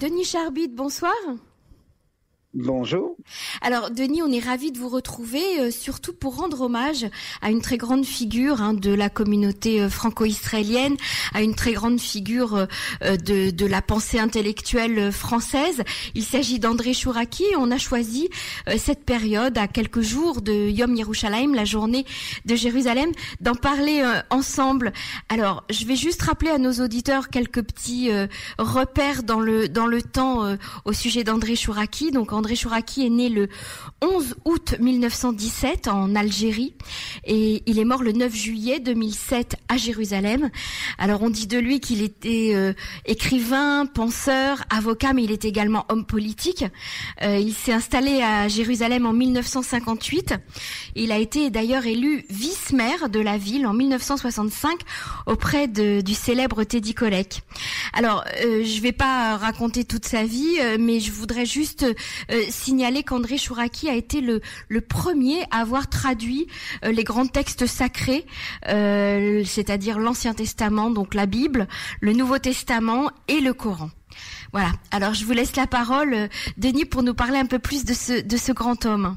Denis Charbit, bonsoir. Bonjour. Alors Denis, on est ravi de vous retrouver, euh, surtout pour rendre hommage à une très grande figure hein, de la communauté euh, franco-israélienne, à une très grande figure euh, de, de, la pensée intellectuelle française. Il s'agit d'André Chouraki. On a choisi cette période, à quelques jours de Yom Yerushalayim, la journée de Jérusalem, d'en parler ensemble. Alors, je vais juste rappeler à nos auditeurs quelques petits repères dans le dans le temps au sujet d'André Chouraki. André Chouraki est né le 11 août 1917 en Algérie et il est mort le 9 juillet 2007 à Jérusalem. Alors on dit de lui qu'il était euh, écrivain, penseur, avocat, mais il est également homme politique. Euh, il s'est installé à Jérusalem en 1958. Il a été d'ailleurs élu vice-maire de la ville en 1965 auprès de, du célèbre Teddy Kollek. Alors euh, je vais pas raconter toute sa vie, mais je voudrais juste euh, signaler qu'André Chouraki a été le, premier à avoir traduit euh, les grands textes sacrés, euh, c'est-à-dire l'Ancien Testament, donc la Bible, le Nouveau Testament et le Coran. Voilà. Alors je vous laisse la parole, Denis, pour nous parler un peu plus de ce, de ce grand homme.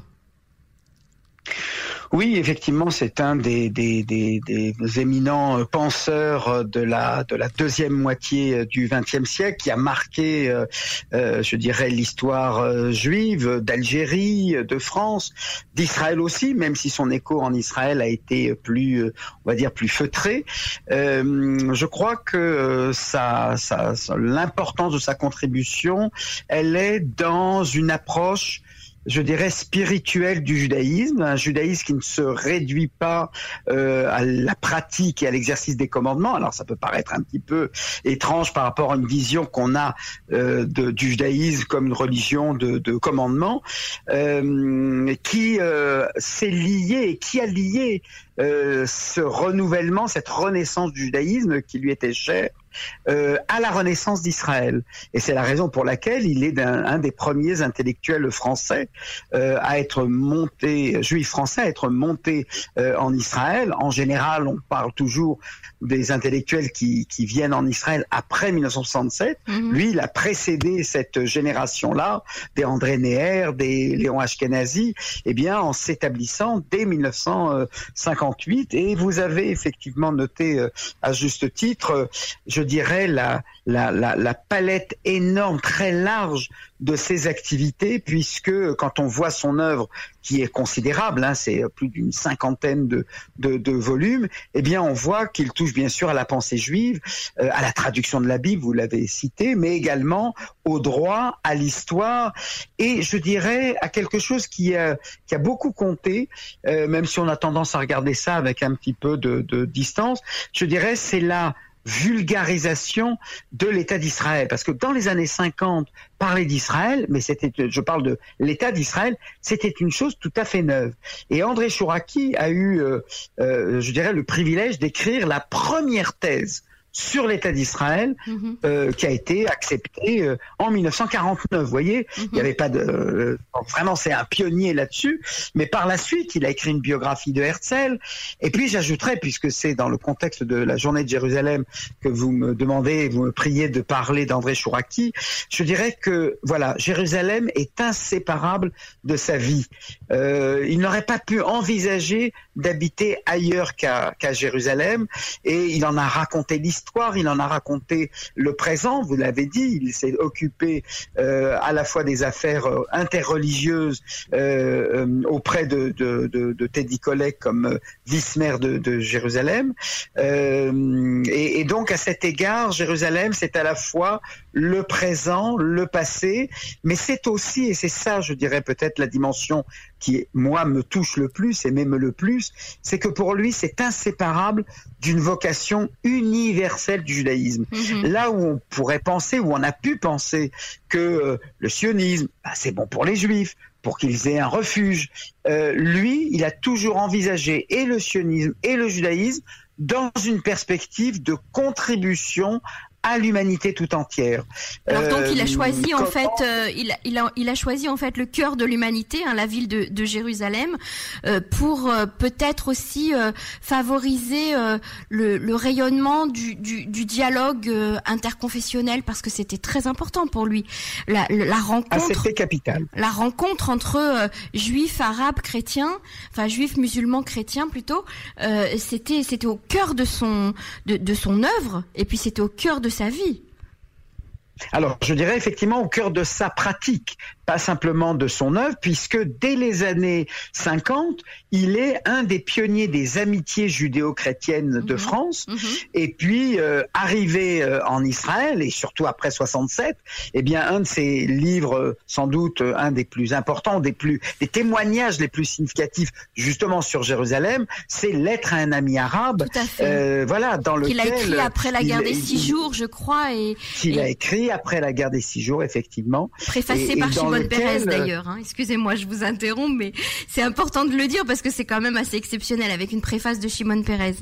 Oui, effectivement, c'est un des, des, des, des, éminents euh, penseurs euh, de la, de la deuxième moitié euh, du XXe siècle qui a marqué, je dirais, l'histoire juive d'Algérie, de France, d'Israël aussi, même si son écho en Israël a été plus, on va dire, plus feutré. Je crois que ça, ça, l'importance de sa contribution, elle est dans une approche je dirais, spirituel du judaïsme, un judaïsme qui ne se réduit pas euh, à la pratique et à l'exercice des commandements. Alors ça peut paraître un petit peu étrange par rapport à une vision qu'on a euh, du judaïsme comme une religion de, de commandement, euh, qui s'est lié qui a lié ce renouvellement, cette renaissance du judaïsme qui lui était cher euh, à la renaissance d'Israël. Et c'est la raison pour laquelle il est un, un des premiers intellectuels français euh, à être monté, juif français, à être monté euh, en Israël. En général, on parle toujours des intellectuels qui, qui viennent en Israël après 1967. Mm-hmm. Lui, il a précédé cette génération-là, des André Neher, des Léon Ashkenazi, eh bien, en s'établissant dès 1958. Et vous avez effectivement noté à juste titre, je dirais, la, palette énorme, très large de ses activités, puisque quand on voit son œuvre, qui est considérable, hein, c'est plus d'une cinquantaine de, volumes, eh bien on voit qu'il touche bien sûr à la pensée juive, euh, à la traduction de la Bible, vous l'avez cité, mais également au droit, à l'histoire, et je dirais à quelque chose qui a, qui a beaucoup compté, euh, même si on a tendance à regarder ça avec un petit peu de, de distance, je dirais c'est la vulgarisation de l'État d'Israël. Parce que dans les années 50, parler d'Israël, mais c'était, je parle de l'État d'Israël, c'était une chose tout à fait neuve. Et André Chouraki a eu, euh, euh, je dirais, le privilège d'écrire la première thèse sur l'État d'Israël mm-hmm. euh, qui a été accepté euh, en 1949. Vous voyez, mm-hmm. il n'y avait pas de euh, vraiment c'est un pionnier là-dessus. Mais par la suite, il a écrit une biographie de Herzl. Et puis j'ajouterais, puisque c'est dans le contexte de la journée de Jérusalem que vous me demandez, vous me priez de parler d'André Chouraki, je dirais que voilà, Jérusalem est inséparable de sa vie. Il n'aurait pas pu envisager d'habiter ailleurs qu'à qu Jérusalem, et il en a raconté l'histoire il en a raconté le présent, vous l'avez dit, il s'est occupé euh, à la fois des affaires euh, interreligieuses euh, euh, auprès de, Teddy Kollek comme euh, vice-maire de, Jérusalem. Et, et, donc à cet égard, Jérusalem, c'est à la fois le présent, le passé, mais c'est aussi, et c'est ça, je dirais peut-être la dimension qui, moi, me touche le plus et même le plus, c'est que pour lui, c'est inséparable d'une vocation universelle du judaïsme. Mmh. Là où on pourrait penser, où on a pu penser que euh, le sionisme, bah, c'est bon pour les juifs, pour qu'ils aient un refuge. Euh, lui, il a toujours envisagé et le sionisme et le judaïsme dans une perspective de contribution à l'humanité tout entière. Alors donc il a choisi en fait, il, a, il, a, il a choisi en fait le cœur de l'humanité, hein, la ville de, de Jérusalem, pour peut-être aussi favoriser le, le, rayonnement du, du, du dialogue interconfessionnel parce que c'était très important pour lui. La, la rencontre. Ah, capital. La rencontre entre juifs, arabes, chrétiens, enfin juifs, musulmans, chrétiens plutôt, c'était c'était au cœur de son de, de son œuvre et puis c'était au cœur de sa vie. Alors, je dirais effectivement au cœur de sa pratique, pas simplement de son œuvre, puisque dès les années 50, il est un des pionniers des amitiés judéo-chrétiennes de mhm. France. Mhm. Et puis, euh, arrivé euh, en Israël, et surtout après 67, eh bien, un de ses livres, sans doute un des plus importants, des plus, des témoignages les plus significatifs, justement sur Jérusalem, c'est Lettre à un ami arabe. Tout à fait. Euh, voilà, dans lequel. Qu'il a écrit après la guerre des six jours, je crois, et. Qu'il a écrit après la guerre des six jours, effectivement. Préfacé par Shimon Peres d'ailleurs. Hein. Excusez-moi, je vous interromps, mais c'est important de le dire parce que c'est quand même assez exceptionnel avec une préface de Shimon Peres.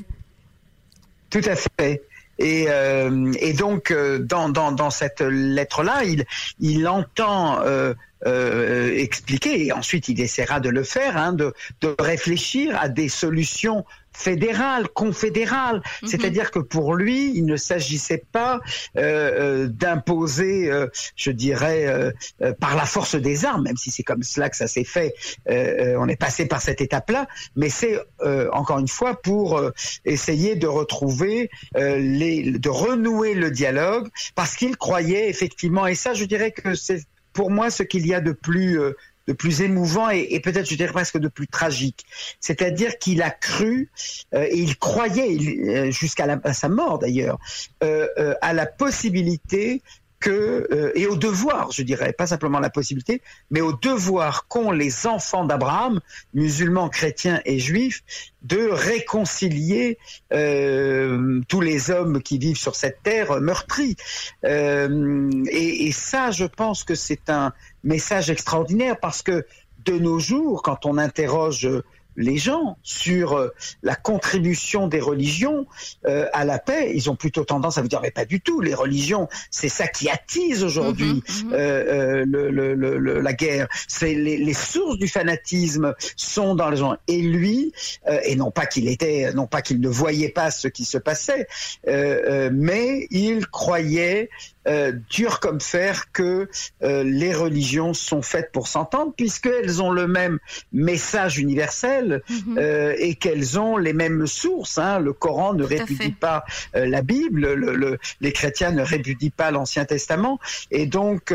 Tout à fait. Et, euh, et donc euh, dans, dans, dans cette lettre-là, il, il entend euh, euh, expliquer, et ensuite il essaiera de le faire, hein, de, de réfléchir à des solutions fédéral, confédéral. Mhm. C'est-à-dire que pour lui, il ne s'agissait pas euh, euh d'imposer, euh, je dirais, euh, par la force des armes, même si c'est comme cela que ça s'est fait. on est passé par cette étape-là, mais c'est encore une fois pour essayer de retrouver les, de renouer le dialogue, parce qu'il croyait effectivement, et ça, je dirais que c'est pour moi ce qu'il y a de plus de plus émouvant et, peut-être je dirais presque de plus tragique. C'est-à-dire qu'il a cru euh, et il croyait euh, jusqu'à sa mort d'ailleurs euh, à la possibilité que, et au devoir, je dirais, pas simplement la possibilité, mais au devoir qu'ont les enfants d'Abraham, musulmans, chrétiens et juifs, de réconcilier tous les hommes qui vivent sur cette terre meurtrie. et, et, ça, je pense que c'est un, message extraordinaire parce que de nos jours, quand on interroge les gens sur euh, la contribution des religions euh, à la paix, ils ont plutôt tendance à vous dire mais pas du tout. Les religions, c'est ça qui attise aujourd'hui mhm, mhm. euh, le, le, le, la guerre. C'est les, les, sources du fanatisme sont dans les gens. Et lui, et non pas qu'il était, non pas qu'il ne voyait pas ce qui se passait, mais il croyait euh, dur comme fer que euh, les religions sont faites pour s'entendre puisqu'elles ont le même message universel mhm. euh, et qu'elles ont les mêmes sources. Hein. Le Coran ne répudie pas la Bible, le, le, les chrétiens ne répudient pas l'Ancien Testament et donc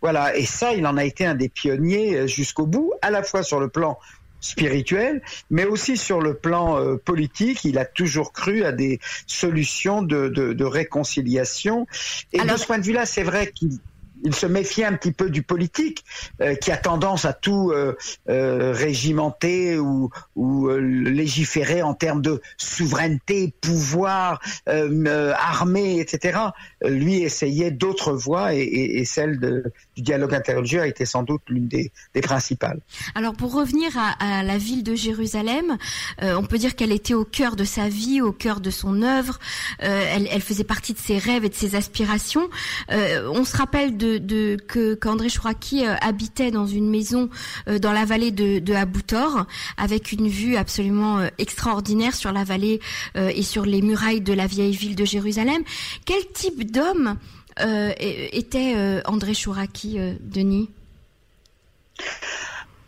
voilà. Et ça, il en a été un des pionniers jusqu'au bout, à la fois sur le plan spirituel, mais aussi sur le plan euh, politique, il a toujours cru à des solutions de, de, de réconciliation. Et de ce point de vue-là, c'est vrai qu'il il se méfiait un petit peu du politique, euh, qui a tendance à tout euh, euh régimenter ou, ou légiférer en termes de souveraineté, pouvoir, armée, etc. Lui essayait d'autres voies et, et, et celle de, du dialogue interreligieux a été sans doute l'une des, des, principales. Alors pour revenir à, à la ville de Jérusalem, on peut dire qu'elle était au cœur de sa vie, au cœur de son œuvre. Elle, elle, faisait partie de ses rêves et de ses aspirations. on se rappelle de de, que qu'André Chouraki euh, habitait dans une maison euh, dans la vallée de, de Aboutor, avec une vue absolument euh, extraordinaire sur la vallée et sur les murailles de la vieille ville de Jérusalem. Quel type d'homme était André Chouraki, Denis?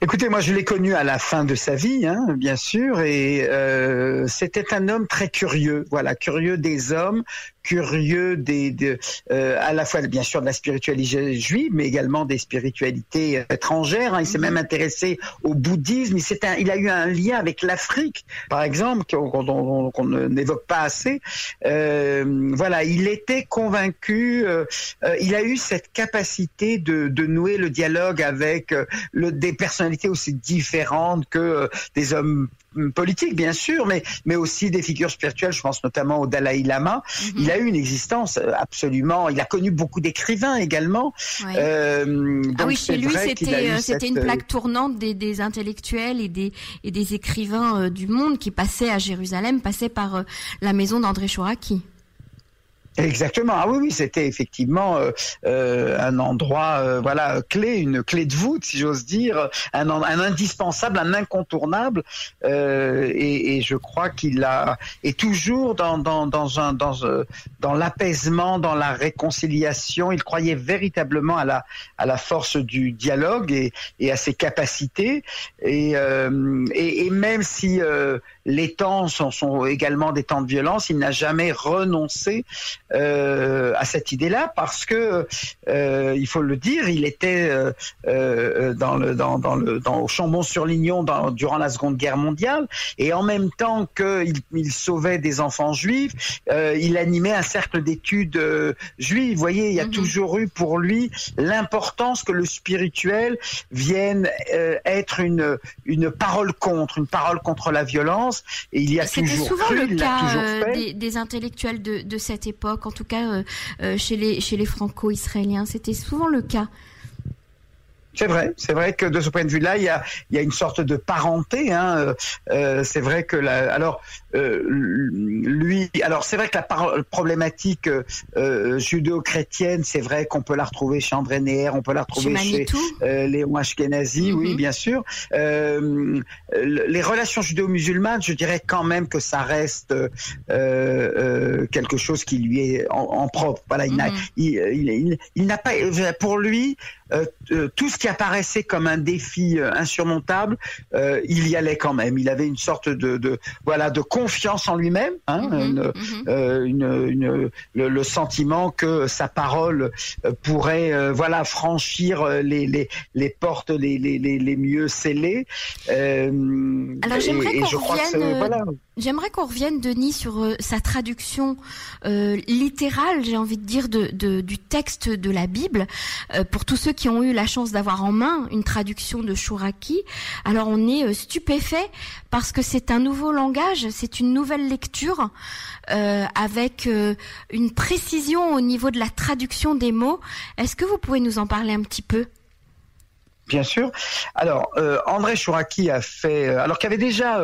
Écoutez, moi je l'ai connu à la fin de sa vie, hein, bien sûr, et euh, c'était un homme très curieux, voilà, curieux des hommes, curieux des, de, euh, à la fois bien sûr de la spiritualité juive, mais également des spiritualités étrangères. Hein. Il s'est mhm. même intéressé au bouddhisme. Il, un, il a eu un lien avec l'Afrique, par exemple, qu'on n'évoque pas assez. Euh, voilà, il était convaincu. Euh, euh, il a eu cette capacité de, de nouer le dialogue avec euh, le, des personnalités aussi différentes que des hommes politique, bien sûr, mais, mais aussi des figures spirituelles. Je pense notamment au Dalai Lama. Mhm. Il a eu une existence euh, absolument. Il a connu beaucoup d'écrivains également. Euh, ah oui, chez lui, c'était euh, une plaque tournante des, des, intellectuels et des et des écrivains du monde qui passaient à Jérusalem, passaient par la maison d'André Chouraki. Exactement. Ah oui, oui, c'était effectivement euh, euh, un endroit, euh, voilà, clé, une clé de voûte, si j'ose dire, un, un, indispensable, un incontournable. Et, et, je crois qu'il a est toujours dans dans dans un dans dans l'apaisement, dans la réconciliation. Il croyait véritablement à la à la force du dialogue et, et à ses capacités. Et et, et, même si les temps sont, sont, également des temps de violence, il n'a jamais renoncé euh, à cette idée-là parce que, euh, il faut le dire, il était euh, euh dans le, dans, dans le, dans, au Chambon-sur-Lignon durant la Seconde Guerre mondiale et en même temps qu'il il sauvait des enfants juifs, euh, il animait un cercle d'études euh, juives. Vous voyez, il y a mm-hmm. toujours eu pour lui l'importance que le spirituel vienne être une, une parole contre, une parole contre la violence. Et il y a toujours souvent cru, le cas toujours fait. Des, des, intellectuels de, de cette époque en tout cas euh, euh, chez les, chez les franco-israéliens. C'était souvent le cas. C'est vrai, c'est vrai que de ce point de vue-là, il y a, il y a une sorte de parenté. Hein. Euh, euh c'est vrai que la, alors euh, lui, alors c'est vrai que la problématique euh, judéo-chrétienne, c'est vrai qu'on peut la retrouver chez André Neher, on peut la retrouver chez, chez Léon Ashkenazi, oui, mhm. bien sûr. les relations judéo-musulmanes, je dirais quand même que ça reste quelque chose qui lui est en, propre. Voilà, il n'a, mhm. il, il, il n'a pas, pour lui, tout ce qui apparaissait comme un défi euh, insurmontable, il y allait quand même. Il avait une sorte de, de voilà de confiance en lui-même, hein, mhm, mhm. une, une, le, sentiment que sa parole pourrait voilà franchir les, les, les portes les, les, les, mieux scellées. Alors j'aimerais qu'on revienne. Voilà. J'aimerais qu'on revienne, Denis, sur euh, sa traduction euh, littérale, j'ai envie de dire, de, du texte de la Bible. Euh, pour tous ceux qui ont eu la chance d'avoir en main une traduction de Chouraki, alors on est stupéfait parce que c'est un nouveau langage, c'est une nouvelle lecture avec une précision au niveau de la traduction des mots. Est-ce que vous pouvez nous en parler un petit peu? Bien sûr. Alors, André Chouraki a fait, alors qu'il avait déjà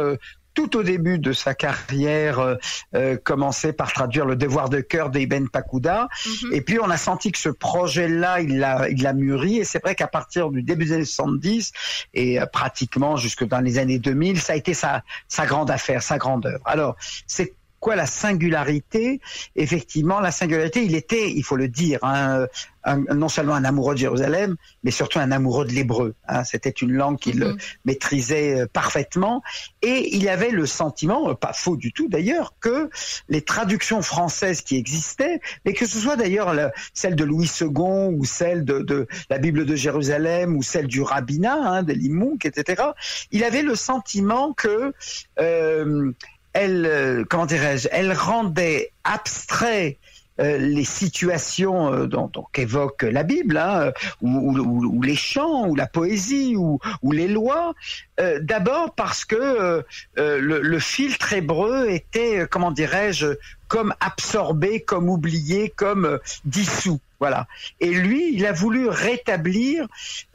tout au début de sa carrière, euh, euh, commencé par traduire Le devoir de cœur d'Ibn Pakuda. Mhm. Et puis on a senti que ce projet-là, il l'a, il l'a mûri. Et c'est vrai qu'à partir du début des années 70 et euh, pratiquement jusque dans les années 2000, ça a été sa, sa grande affaire, sa grande œuvre. Alors, c'est quoi la singularité? Effectivement, la singularité, il était, il faut le dire, hein, non seulement un amoureux de Jérusalem, mais surtout un amoureux de l'hébreu. Hein. C'était une langue qu'il mm-hmm. maîtrisait euh, parfaitement. Et il avait le sentiment, euh, pas faux du tout d'ailleurs, que les traductions françaises qui existaient, mais que ce soit d'ailleurs celle de Louis II ou celle de, la Bible de Jérusalem ou celle du rabbinat, hein, de Limounk, etc., il avait le sentiment que... Euh, elle, comment dirais-je, elle rendait abstrait euh, les situations euh, dont, évoque la Bible, hein, ou, les chants, ou la poésie, ou, les lois, euh, d'abord parce que le, le, filtre hébreu était, comment dirais-je, comme absorbé, comme oublié, comme dissous. Voilà. Et lui, il a voulu rétablir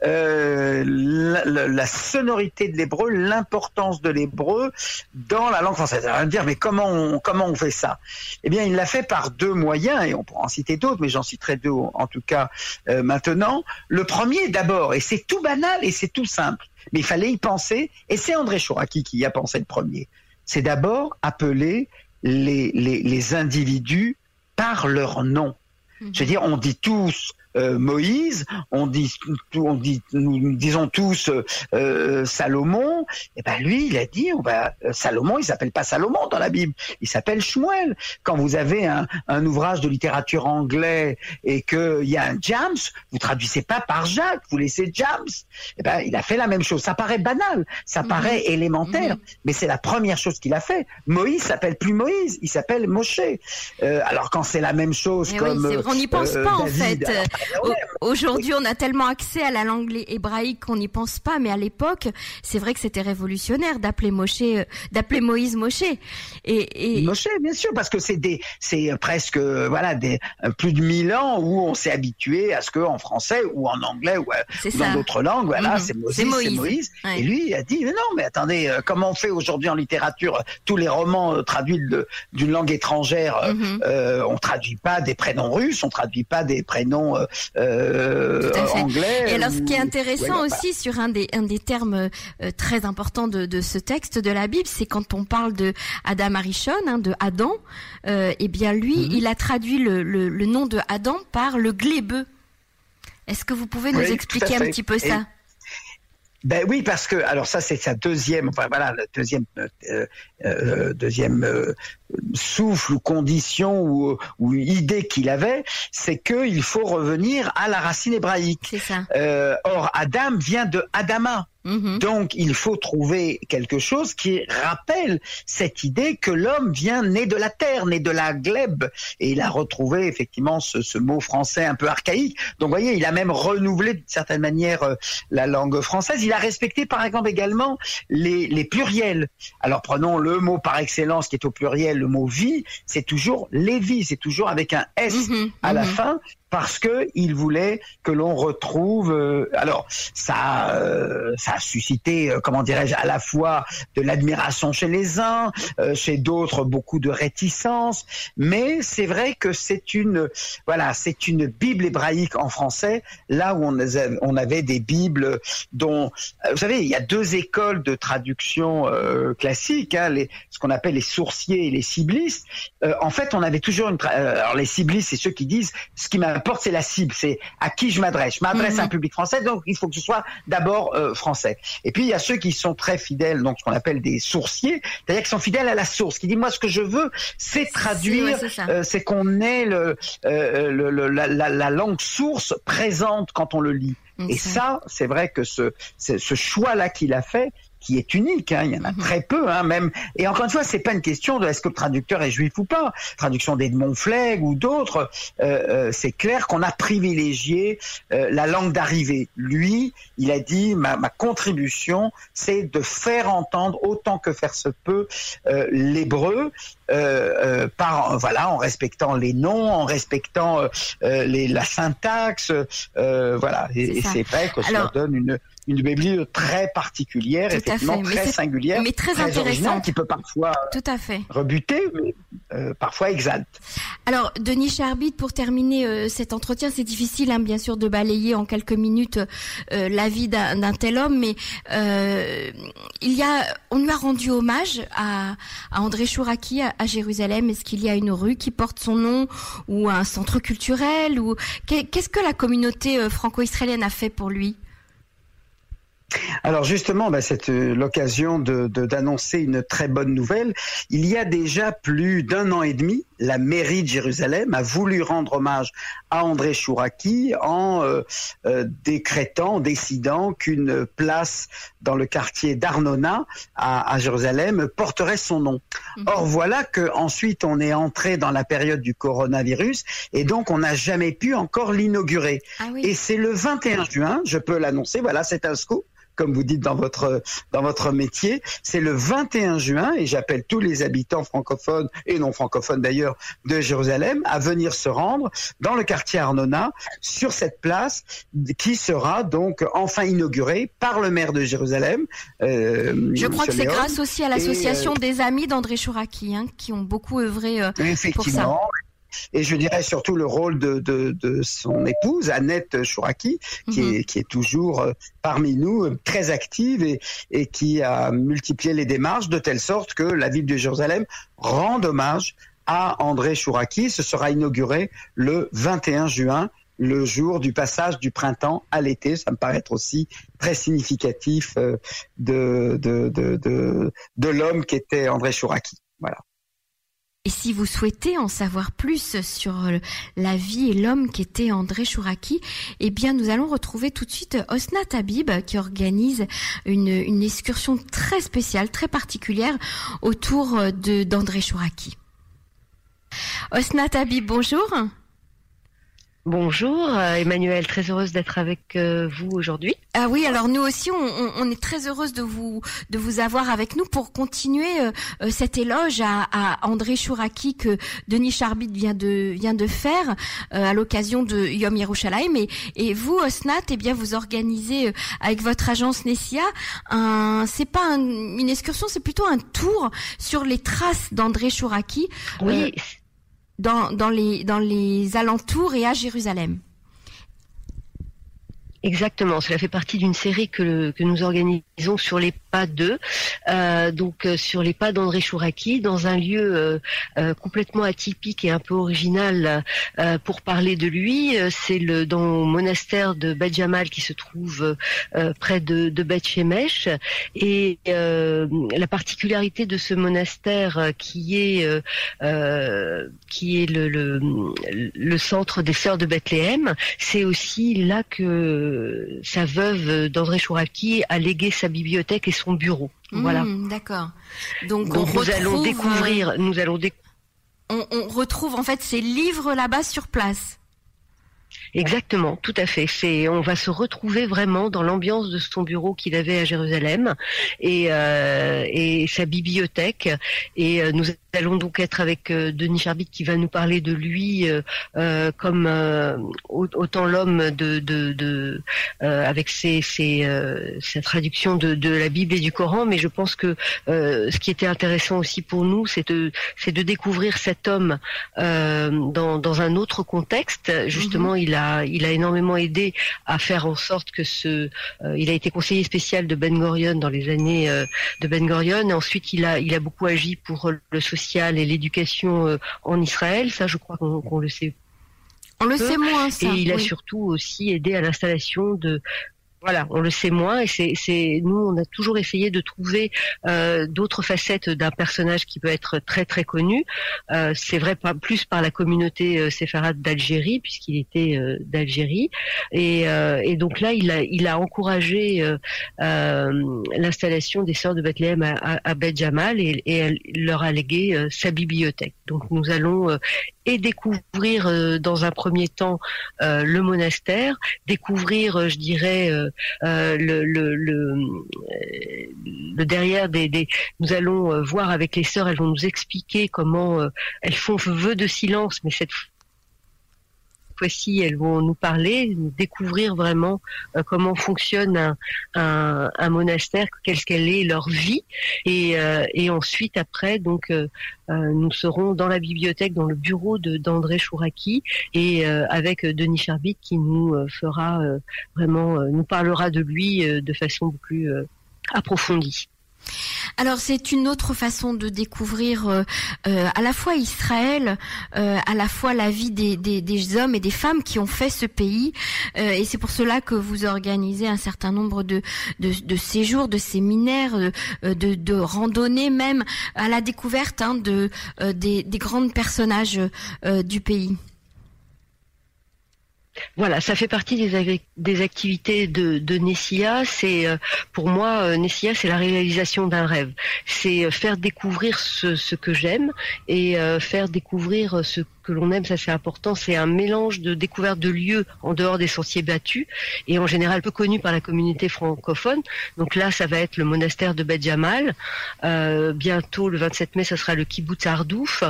euh, la, sonorité de l'hébreu, l'importance de l'hébreu dans la langue française. Alors, on va me dire, mais comment on, comment on fait ça? Eh bien, il l'a fait par deux moyens, et on pourra en citer d'autres, mais j'en citerai deux en tout cas euh, maintenant. Le premier, d'abord, et c'est tout banal et c'est tout simple, mais il fallait y penser, et c'est André Chouraki qui y a pensé le premier. C'est d'abord appeler les, les, les individus par leur nom. Je veux dire, on dit tous euh, Moïse, on dit, on dit, nous disons tous euh, euh, Salomon. Et eh ben lui, il a dit, on va Salomon, il s'appelle pas Salomon dans la Bible, il s'appelle Shmuel. Quand vous avez un, un ouvrage de littérature anglais et qu'il y a un James, vous traduisez pas par Jacques, vous laissez James. Et eh ben il a fait la même chose. Ça paraît banal, ça mhm. paraît élémentaire, mhm. mais c'est la première chose qu'il a fait. Moïse s'appelle plus Moïse, il s'appelle Moshe. alors quand c'est la même chose comme oui, on n'y pense pas en fait. Aujourd'hui, on a tellement accès à la langue hébraïque qu'on n'y pense pas, mais à l'époque, c'est vrai que c'était révolutionnaire d'appeler Moshe, euh, d'appeler Moïse Moshe. Et, et... Moshe, bien sûr, parce que c'est des, c'est presque, voilà, des plus de mille ans où on s'est habitué à ce que en français ou en anglais ou, dans d'autres langues, voilà, mhm. c'est Moïse, c'est Moïse. Et lui, il a dit, mais non, mais attendez, comment on fait aujourd'hui en littérature tous les romans traduits d'une langue étrangère, mhm. on traduit pas des prénoms russes, on traduit pas des prénoms euh, euh anglais. Et alors, ce qui est intéressant aussi sur un des, un des termes euh, très importants de, de, ce texte de la Bible, c'est quand on parle de Adam Arishon, hein, de Adam, euh, eh bien lui, mhm. il a traduit le, le, le, nom de Adam par le glébeux. Est-ce que vous pouvez nous expliquer un petit peu ça? Ben oui, parce que alors ça c'est sa deuxième, enfin voilà, le deuxième euh, euh, deuxième euh, souffle ou condition ou, ou idée qu'il avait, c'est qu'il faut revenir à la racine hébraïque. Ça. or Adam vient de Adama. Mm-hmm. Donc, il faut trouver quelque chose qui rappelle cette idée que l'homme vient né de la terre, né de la glèbe. Et il a retrouvé effectivement ce, ce mot français un peu archaïque. Donc, vous voyez, il a même renouvelé d'une certaine manière euh, la langue française. Il a respecté, par exemple, également les, les pluriels. Alors, prenons le mot par excellence qui est au pluriel, le mot vie. C'est toujours Lévi, c'est toujours avec un S mm-hmm. à la mm-hmm. fin parce que il voulait que l'on retrouve. Euh, alors ça, euh, ça a suscité, euh, comment dirais-je, à la fois de l'admiration chez les uns, chez d'autres beaucoup de réticence, mais c'est vrai que c'est une, voilà, c'est une Bible hébraïque en français, là où on, avait des Bibles dont, vous savez, il y a deux écoles de traduction classiques, hein, les, ce qu'on appelle les sourciers et les ciblistes. en fait, on avait toujours une, alors les ciblistes, c'est ceux qui disent ce qui m'a importe, c'est la cible, c'est à qui je m'adresse. Je m'adresse à un mhm. public français, donc il faut que ce soit d'abord euh, français. Et puis il y a ceux qui sont très fidèles, donc ce qu'on appelle des sourciers, c'est-à-dire qui sont fidèles à la source, qui disent moi ce que je veux, c'est traduire, euh, c'est qu'on ait le, euh, la, langue source présente quand on le lit. Et ça, c'est vrai que ce, ce choix-là qu'il a fait, qui est unique. Hein. Il y en a mhm. très peu, hein, même. Et encore une fois, c'est pas une question de est-ce que le traducteur est juif ou pas. Traduction d'Edmond Flegg ou d'autres, euh, euh, c'est clair qu'on a privilégié euh, la langue d'arrivée. Lui, il a dit ma, ma contribution, c'est de faire entendre autant que faire se peut l'hébreu. Par voilà en respectant les noms en respectant les, la syntaxe voilà et, c'est vrai que ça donne une une Bible très particulière, effectivement très singulière, mais très, intéressante, qui peut parfois Tout à fait. rebuter, mais euh, parfois exalte. Alors, Denis Charbit, pour terminer euh, cet entretien, c'est difficile, hein, bien sûr, de balayer en quelques minutes euh, la vie d'un tel homme, mais il y a, on lui a rendu hommage à, à André Chouraki à, à Jérusalem. Est-ce qu'il y a une rue qui porte son nom ou un centre culturel ou qu'est-ce que la communauté franco-israélienne a fait pour lui? Alors justement, bah, c'est euh, l'occasion de, d'annoncer une très bonne nouvelle. Il y a déjà plus d'un an et demi, la mairie de Jérusalem a voulu rendre hommage à André Chouraki en euh, euh, décrétant, décidant qu'une place dans le quartier d'Arnona à, Jérusalem porterait son nom. Mhm. Or voilà que ensuite on est entré dans la période du coronavirus et donc on n'a jamais pu encore l'inaugurer. Ah et c'est le 21 juin, je peux l'annoncer, voilà, c'est un scoop comme vous dites dans votre dans votre métier. C'est le 21 juin et j'appelle tous les habitants francophones et non francophones d'ailleurs de Jérusalem à venir se rendre dans le quartier Arnona sur cette place qui sera donc enfin inaugurée par le maire de Jérusalem. Euh, Je crois que c'est grâce aussi à l'association euh, des amis d'André Chouraki hein, qui ont beaucoup œuvré euh, pour ça et je dirais surtout le rôle de, de, de son épouse, Annette Chouraki, qui, est, mhm. qui est toujours euh, parmi nous, euh, très active et, et qui a multiplié les démarches de telle sorte que la ville de Jérusalem rend hommage à André Chouraki. Ce sera inauguré le 21 juin le jour du passage du printemps à l'été. Ça me paraît être aussi très significatif euh, de, de, de, de, de l'homme qui était André Chouraki. Voilà. Et si vous souhaitez en savoir plus sur la vie et l'homme qui était André Chouraki, eh bien, nous allons retrouver tout de suite Osnat Habib qui organise une, excursion très spéciale, très particulière autour de, d'André Chouraki. Osnat Habib, bonjour. Bonjour euh, Emmanuel, très heureuse d'être avec euh, vous aujourd'hui. Ah oui, alors nous aussi, on, est très heureuse de vous de vous avoir avec nous pour continuer euh, cet éloge à, André Chouraki que Denis Charbit vient de vient de faire à l'occasion de Yom Yerushalayim. Et, et vous, Osnat, eh bien, vous organisez avec votre agence Nessia un, c'est pas une excursion, c'est plutôt un tour sur les traces d'André Chouraki. Oui dans, les, alentours et à Jérusalem. Exactement, cela fait partie d'une série que nous organisons sur les pas euh, donc euh, sur les pas d'André Chouraki, dans un lieu euh, complètement atypique et un peu original pour parler de lui. C'est le dans monastère de Bet Jamal qui se trouve près de, de Bet Shemesh. Et la particularité de ce monastère qui est qui le, le centre des sœurs de Bethléem, c'est aussi là que sa veuve d'André Chouraki a légué sa bibliothèque et son bureau. voilà. Hmm, d'accord. Donc, nous allons découvrir, euh, nous allons on, on retrouve en fait ces livres là-bas sur place. Exactement, tout à fait. C'est, on va se retrouver vraiment dans l'ambiance de son bureau qu'il avait à Jérusalem et, euh, et sa bibliothèque. Et euh, nous allons donc être avec euh, Denis Charbit qui va nous parler de lui comme autant l'homme de, de, de avec ses, ses, sa traduction de, de la Bible et du Coran. Mais je pense que ce qui était intéressant aussi pour nous, c'est de, c'est de découvrir cet homme dans, dans un autre contexte. Justement, il a il a énormément aidé à faire en sorte que ce, euh, il a été conseiller spécial de Ben Gurion dans les années euh, de Ben Gurion. Et ensuite, il a, il a beaucoup agi pour le social et l'éducation euh, en Israël. Ça, je crois qu'on le sait on le sait moins, ça. Et il a surtout aussi aidé à l'installation de voilà, on le sait moins et c'est nous on a toujours essayé de trouver euh, d'autres facettes d'un personnage qui peut être très très connu. Euh, c'est vrai pas plus par la communauté euh, séfarade d'Algérie puisqu'il était euh, d'Algérie et, euh, et, donc là il a il a encouragé l'installation des sœurs de Bethléem à, à, à Jamal et, et elle leur a légué sa bibliothèque. Donc nous allons et découvrir euh, dans un premier temps euh, le monastère, découvrir, euh, je dirais, le, le, le, derrière des, des, Nous allons voir avec les sœurs, elles vont nous expliquer comment elles font vœu de silence, mais cette fois-ci, elles vont nous parler, découvrir vraiment euh, comment fonctionne un, monastère, quelle qu'elle est leur vie, et, euh, ensuite après, donc, euh, nous serons dans la bibliothèque, dans le bureau d'André Chouraki, et avec Denis Charbit qui nous fera vraiment, nous parlera de lui de façon beaucoup plus approfondie. Alors c'est une autre façon de découvrir euh, euh, à la fois Israël, euh, à la fois la vie des, hommes et des femmes qui ont fait ce pays. et c'est pour cela que vous organisez un certain nombre de, séjours, de séminaires, de, randonnées même à la découverte hein, de, des, des grands personnages du pays. Voilà, ça fait partie des, activités de, Nessia. C'est euh, pour moi, euh, Nessia, c'est la réalisation d'un rêve. C'est euh, faire découvrir ce, que j'aime et faire découvrir ce que l'on aime, ça c'est important, c'est un mélange de découverte de lieux en dehors des sentiers battus et en général peu connus par la communauté francophone. Donc là, ça va être le monastère de Bet Jamal. Euh, bientôt, le 27 mai, ça sera le kibbutz Ardouf.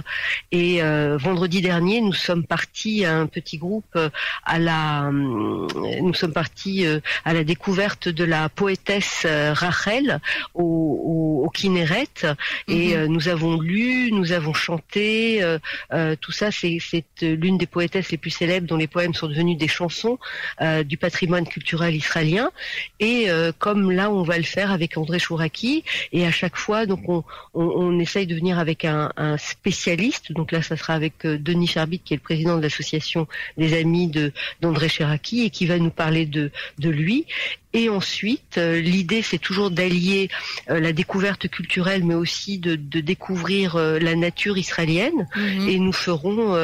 Et vendredi dernier, nous sommes partis un petit groupe à la, nous sommes partis à la découverte de la poétesse Rachel au, au, Kinneret et mhm. nous avons lu, nous avons chanté, tout ça c'est euh, l'une des poétesses les plus célèbres dont les poèmes sont devenus des chansons euh, du patrimoine culturel israélien. Et euh, comme là, on va le faire avec André Chouraki, et à chaque fois, donc on, on, essaye de venir avec un, spécialiste. Donc là, ça sera avec Denis Charbit, qui est le président de l'association des amis de d'André Chouraki, et qui va nous parler de de lui. Et ensuite, l'idée, c'est toujours d'allier la découverte culturelle, mais aussi de, découvrir la nature israélienne. Mhm. Et nous ferons,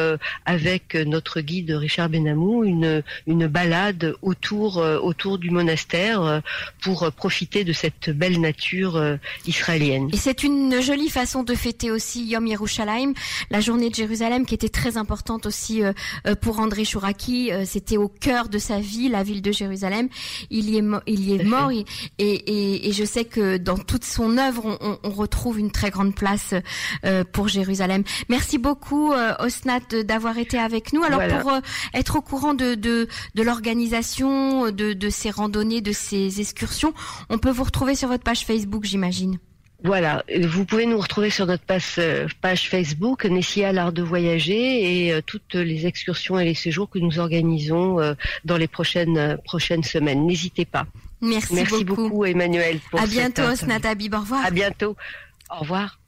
avec notre guide Richard Benamou, une, une balade autour, autour du monastère pour profiter de cette belle nature israélienne. Et c'est une jolie façon de fêter aussi Yom Yerushalayim, la journée de Jérusalem qui était très importante aussi pour André Chouraki. C'était au cœur de sa vie, la ville de Jérusalem. Il y est, il y est mort et, et, et, je sais que dans toute son œuvre, on, on retrouve une très grande place euh, pour Jérusalem. Merci beaucoup, euh, Osnat, d'avoir été avec nous. Alors pour euh, être au courant de, de, de l'organisation de, de ces randonnées, de ces excursions, on peut vous retrouver sur votre page Facebook, j'imagine. Voilà, vous pouvez nous retrouver sur notre page, euh, page Facebook, Nessia l'art de voyager et euh, toutes les excursions et les séjours que nous organisons euh, dans les prochaines prochaines semaines. N'hésitez pas. Merci, Merci beaucoup. Emmanuel. Pour à bientôt, Snata Au revoir. À bientôt. Au revoir.